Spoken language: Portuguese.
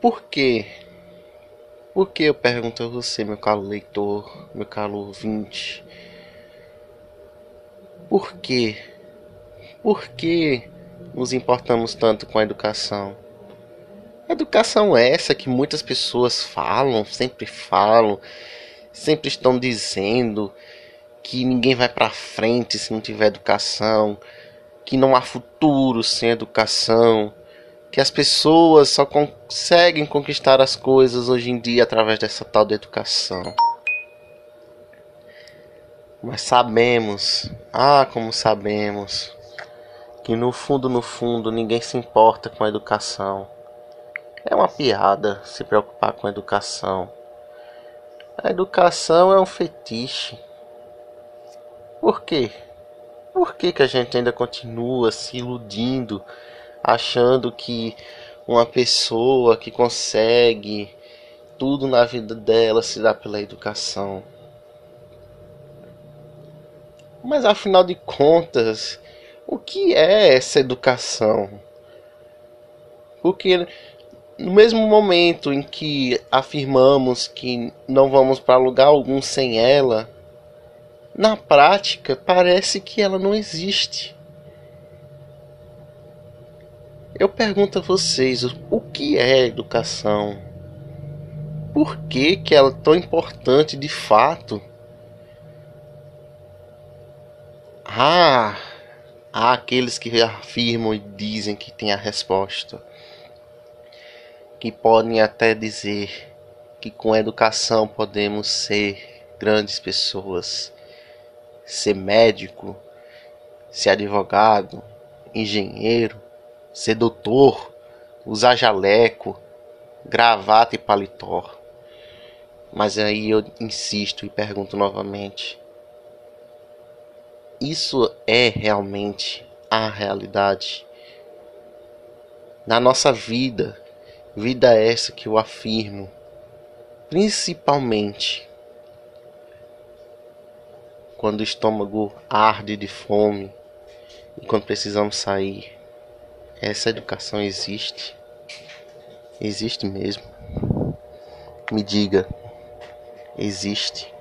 por quê? Por que eu pergunto a você, meu caro leitor, meu caro ouvinte? Por quê? Por que nos importamos tanto com a educação? Educação é essa que muitas pessoas falam, sempre falam, sempre estão dizendo que ninguém vai para frente se não tiver educação, que não há futuro sem educação, que as pessoas só conseguem conquistar as coisas hoje em dia através dessa tal de educação. Mas sabemos, ah, como sabemos, que no fundo, no fundo, ninguém se importa com a educação. É uma piada se preocupar com a educação. A educação é um fetiche. Por quê? Por que, que a gente ainda continua se iludindo, achando que uma pessoa que consegue tudo na vida dela se dá pela educação? Mas afinal de contas, o que é essa educação? Porque no mesmo momento em que afirmamos que não vamos para lugar algum sem ela, na prática parece que ela não existe. Eu pergunto a vocês, o que é educação? Por que, que ela é tão importante de fato? Ah, há aqueles que afirmam e dizem que tem a resposta. Que podem até dizer que com educação podemos ser grandes pessoas ser médico, ser advogado, engenheiro, ser doutor, usar jaleco, gravata e paletó. Mas aí eu insisto e pergunto novamente: isso é realmente a realidade? Na nossa vida, vida essa que eu afirmo, principalmente quando o estômago arde de fome e quando precisamos sair. Essa educação existe? Existe mesmo? Me diga, existe?